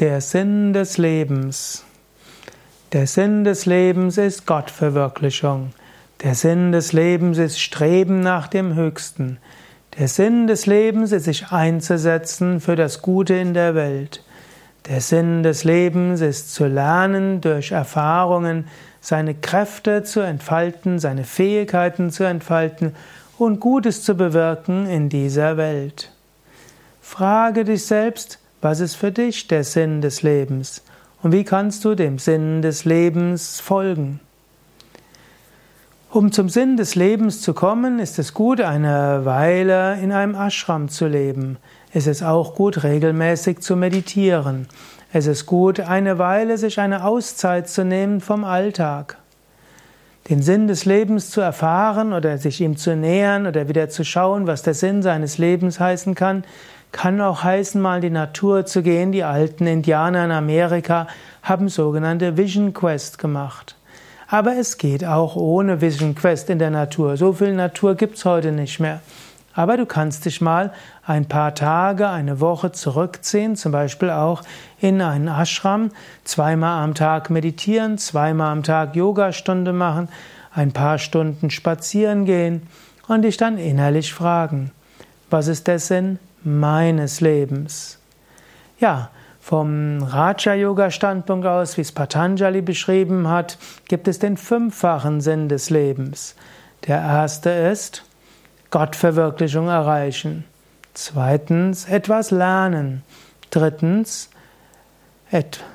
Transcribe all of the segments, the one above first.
Der Sinn des Lebens. Der Sinn des Lebens ist Gottverwirklichung. Der Sinn des Lebens ist Streben nach dem Höchsten. Der Sinn des Lebens ist sich einzusetzen für das Gute in der Welt. Der Sinn des Lebens ist zu lernen durch Erfahrungen, seine Kräfte zu entfalten, seine Fähigkeiten zu entfalten und Gutes zu bewirken in dieser Welt. Frage dich selbst, was ist für dich der Sinn des Lebens? Und wie kannst du dem Sinn des Lebens folgen? Um zum Sinn des Lebens zu kommen, ist es gut, eine Weile in einem Ashram zu leben. Es ist auch gut, regelmäßig zu meditieren. Es ist gut, eine Weile sich eine Auszeit zu nehmen vom Alltag. Den Sinn des Lebens zu erfahren oder sich ihm zu nähern oder wieder zu schauen, was der Sinn seines Lebens heißen kann, kann auch heißen, mal in die Natur zu gehen. Die alten Indianer in Amerika haben sogenannte Vision Quest gemacht. Aber es geht auch ohne Vision Quest in der Natur. So viel Natur gibt's heute nicht mehr. Aber du kannst dich mal ein paar Tage, eine Woche zurückziehen, zum Beispiel auch in einen Ashram, zweimal am Tag meditieren, zweimal am Tag Yogastunde machen, ein paar Stunden spazieren gehen und dich dann innerlich fragen, was ist der Sinn meines Lebens. Ja, vom Raja-Yoga-Standpunkt aus, wie es Patanjali beschrieben hat, gibt es den fünffachen Sinn des Lebens. Der erste ist Gottverwirklichung erreichen. Zweitens etwas lernen. Drittens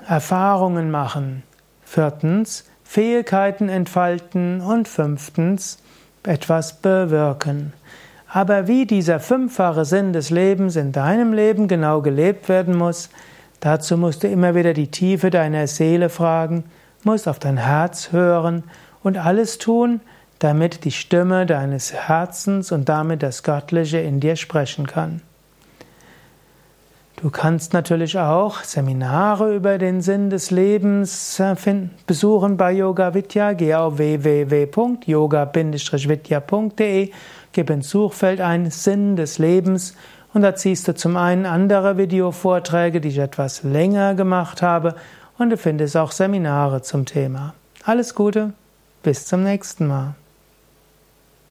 Erfahrungen machen. Viertens Fähigkeiten entfalten. Und fünftens etwas bewirken. Aber wie dieser fünffache Sinn des Lebens in deinem Leben genau gelebt werden muss, dazu musst du immer wieder die Tiefe deiner Seele fragen, musst auf dein Herz hören und alles tun, damit die Stimme deines Herzens und damit das Göttliche in dir sprechen kann. Du kannst natürlich auch Seminare über den Sinn des Lebens äh, besuchen bei Yoga Vidya. Geh auf www.yoga-vidya.de, gib ins Suchfeld ein Sinn des Lebens und da ziehst du zum einen andere Videovorträge, die ich etwas länger gemacht habe und du findest auch Seminare zum Thema. Alles Gute, bis zum nächsten Mal.